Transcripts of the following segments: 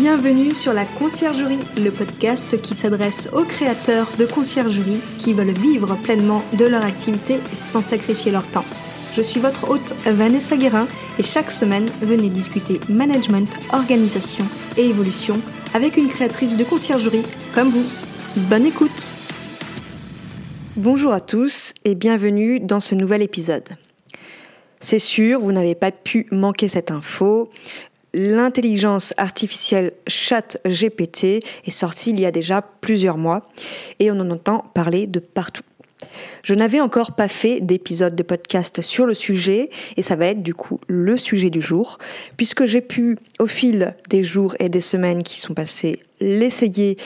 Bienvenue sur la Conciergerie, le podcast qui s'adresse aux créateurs de conciergerie qui veulent vivre pleinement de leur activité sans sacrifier leur temps. Je suis votre hôte Vanessa Guérin et chaque semaine, venez discuter management, organisation et évolution avec une créatrice de conciergerie comme vous. Bonne écoute Bonjour à tous et bienvenue dans ce nouvel épisode. C'est sûr, vous n'avez pas pu manquer cette info l'intelligence artificielle ChatGPT est sortie il y a déjà plusieurs mois et on en entend parler de partout. Je n'avais encore pas fait d'épisode de podcast sur le sujet et ça va être du coup le sujet du jour puisque j'ai pu au fil des jours et des semaines qui sont passés l'essayer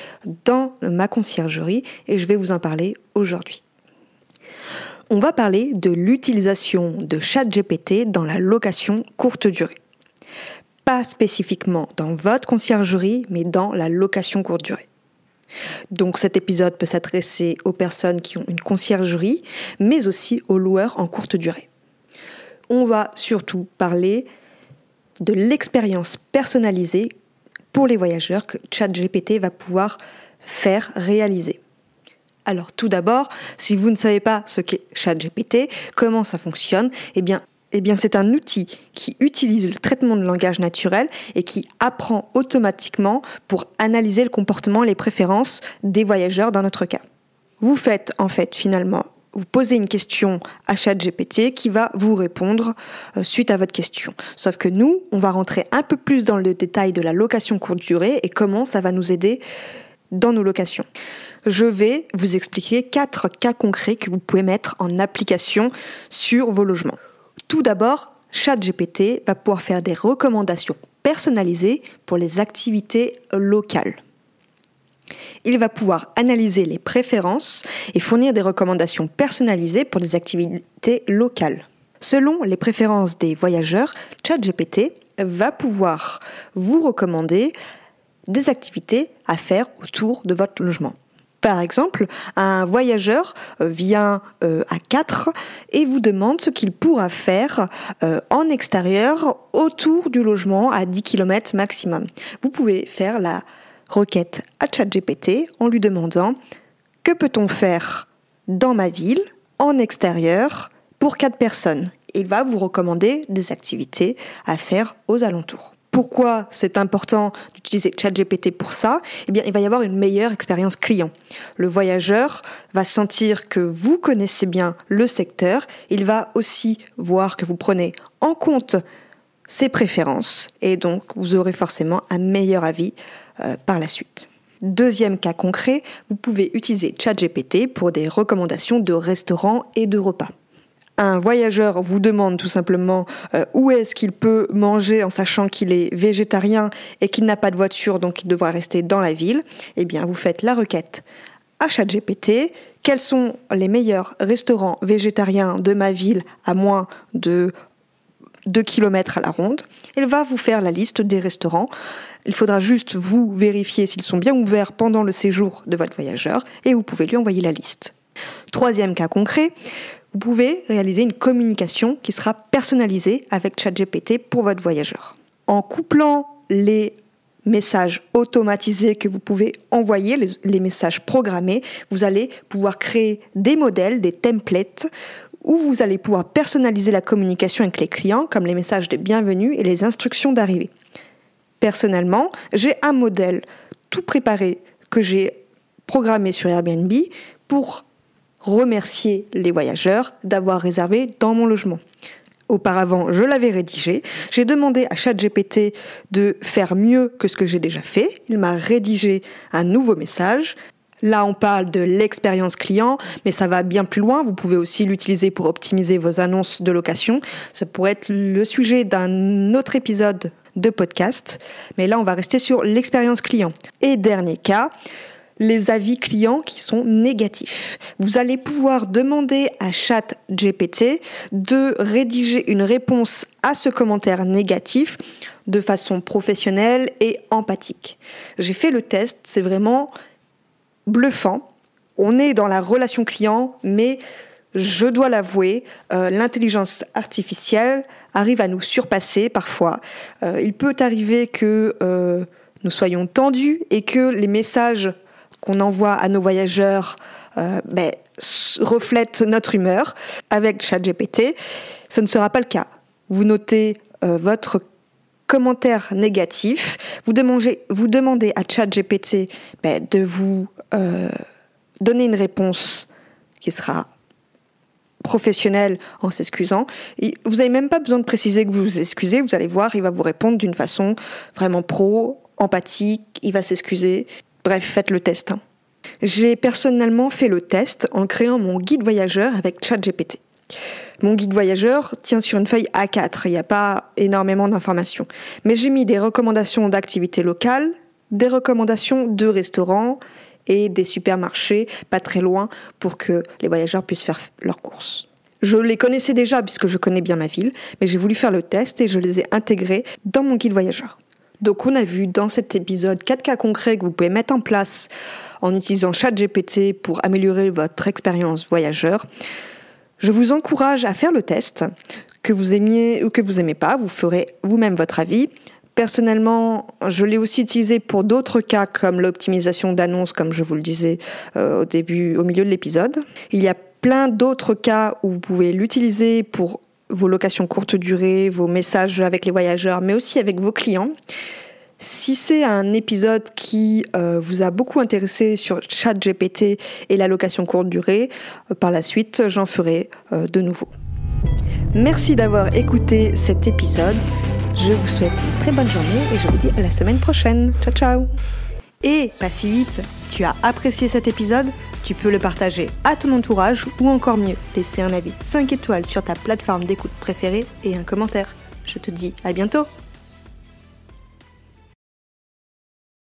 dans ma conciergerie et je vais vous en parler aujourd'hui. On va parler de l'utilisation de ChatGPT dans la location courte durée pas spécifiquement dans votre conciergerie, mais dans la location courte durée. Donc cet épisode peut s'adresser aux personnes qui ont une conciergerie, mais aussi aux loueurs en courte durée. On va surtout parler de l'expérience personnalisée pour les voyageurs que ChatGPT va pouvoir faire réaliser. Alors tout d'abord, si vous ne savez pas ce qu'est ChatGPT, comment ça fonctionne, eh bien eh bien, c'est un outil qui utilise le traitement de langage naturel et qui apprend automatiquement pour analyser le comportement et les préférences des voyageurs dans notre cas. Vous faites en fait finalement, vous posez une question à ChatGPT qui va vous répondre euh, suite à votre question. Sauf que nous, on va rentrer un peu plus dans le détail de la location courte durée et comment ça va nous aider dans nos locations. Je vais vous expliquer quatre cas concrets que vous pouvez mettre en application sur vos logements. Tout d'abord, ChatGPT va pouvoir faire des recommandations personnalisées pour les activités locales. Il va pouvoir analyser les préférences et fournir des recommandations personnalisées pour les activités locales. Selon les préférences des voyageurs, ChatGPT va pouvoir vous recommander des activités à faire autour de votre logement. Par exemple, un voyageur euh, vient euh, à 4 et vous demande ce qu'il pourra faire euh, en extérieur autour du logement à 10 km maximum. Vous pouvez faire la requête à ChatGPT en lui demandant que peut-on faire dans ma ville en extérieur pour 4 personnes? Il va vous recommander des activités à faire aux alentours. Pourquoi c'est important d'utiliser ChatGPT pour ça Eh bien, il va y avoir une meilleure expérience client. Le voyageur va sentir que vous connaissez bien le secteur. Il va aussi voir que vous prenez en compte ses préférences et donc vous aurez forcément un meilleur avis euh, par la suite. Deuxième cas concret, vous pouvez utiliser ChatGPT pour des recommandations de restaurants et de repas un voyageur vous demande tout simplement euh, où est-ce qu'il peut manger en sachant qu'il est végétarien et qu'il n'a pas de voiture, donc il devra rester dans la ville, eh bien vous faites la requête à ChatGPT. Quels sont les meilleurs restaurants végétariens de ma ville à moins de 2 km à la ronde? Il va vous faire la liste des restaurants. Il faudra juste vous vérifier s'ils sont bien ouverts pendant le séjour de votre voyageur et vous pouvez lui envoyer la liste. Troisième cas concret, vous pouvez réaliser une communication qui sera personnalisée avec ChatGPT pour votre voyageur. En couplant les messages automatisés que vous pouvez envoyer, les, messages programmés, vous allez pouvoir créer des modèles, des templates où vous allez pouvoir personnaliser la communication avec les clients, comme les messages de bienvenue et les instructions d'arrivée. Personnellement, j'ai un modèle tout préparé que j'ai programmé sur Airbnb pour remercier les voyageurs d'avoir réservé dans mon logement. Auparavant, je l'avais rédigé. J'ai demandé à ChatGPT de faire mieux que ce que j'ai déjà fait. Il m'a rédigé un nouveau message. Là, on parle de l'expérience client, mais ça va bien plus loin. Vous pouvez aussi l'utiliser pour optimiser vos annonces de location. Ça pourrait être le sujet d'un autre épisode de podcast. Mais là, on va rester sur l'expérience client. Et dernier cas, les avis clients qui sont négatifs. Vous allez pouvoir demander à ChatGPT de rédiger une réponse à ce commentaire négatif de façon professionnelle et empathique. J'ai fait le test, c'est vraiment bluffant. On est dans la relation client, mais je dois l'avouer, euh, l'intelligence artificielle arrive à nous surpasser parfois. Euh, il peut arriver que euh, nous soyons tendus et que les messages qu'on envoie à nos voyageurs ben, reflètent notre humeur. Avec ChatGPT, ce ne sera pas le cas. Vous notez votre commentaire négatif, vous demandez, à ChatGPT ben, de vous donner une réponse qui sera professionnelle en s'excusant. Vous n'avez même pas besoin de préciser que vous vous excusez, vous allez voir, il va vous répondre d'une façon vraiment pro, empathique, il va s'excuser. Bref, faites le test. Hein. J'ai personnellement fait le test en créant mon guide voyageur avec ChatGPT. Mon guide voyageur tient sur une feuille A4, il n'y a pas énormément d'informations. Mais j'ai mis des recommandations d'activités locales, des recommandations de restaurants et des supermarchés pas très loin pour que les voyageurs puissent faire leurs courses. Je les connaissais déjà puisque je connais bien ma ville, mais j'ai voulu faire le test et je les ai intégrés dans mon guide voyageur. Donc on a vu dans cet épisode quatre cas concrets que vous pouvez mettre en place en utilisant ChatGPT pour améliorer votre expérience voyageur. Je vous encourage à faire le test, que vous aimiez ou que vous aimez pas, vous ferez vous-même votre avis. Personnellement, je l'ai aussi utilisé pour d'autres cas comme l'optimisation d'annonces, comme je vous le disais euh, au début, au milieu de l'épisode. Il y a plein d'autres cas où vous pouvez l'utiliser pour vos locations courte durée, vos messages avec les voyageurs, mais aussi avec vos clients. Si c'est un épisode qui euh, vous a beaucoup intéressé sur ChatGPT et la location courte durée, euh, par la suite, j'en ferai de nouveau. Merci d'avoir écouté cet épisode. Je vous souhaite une très bonne journée et je vous dis à la semaine prochaine. Ciao ciao Et pas si vite, tu as apprécié cet épisode Tu peux le partager à ton entourage ou encore mieux, laisser un avis 5 étoiles sur ta plateforme d'écoute préférée et un commentaire. Je te dis à bientôt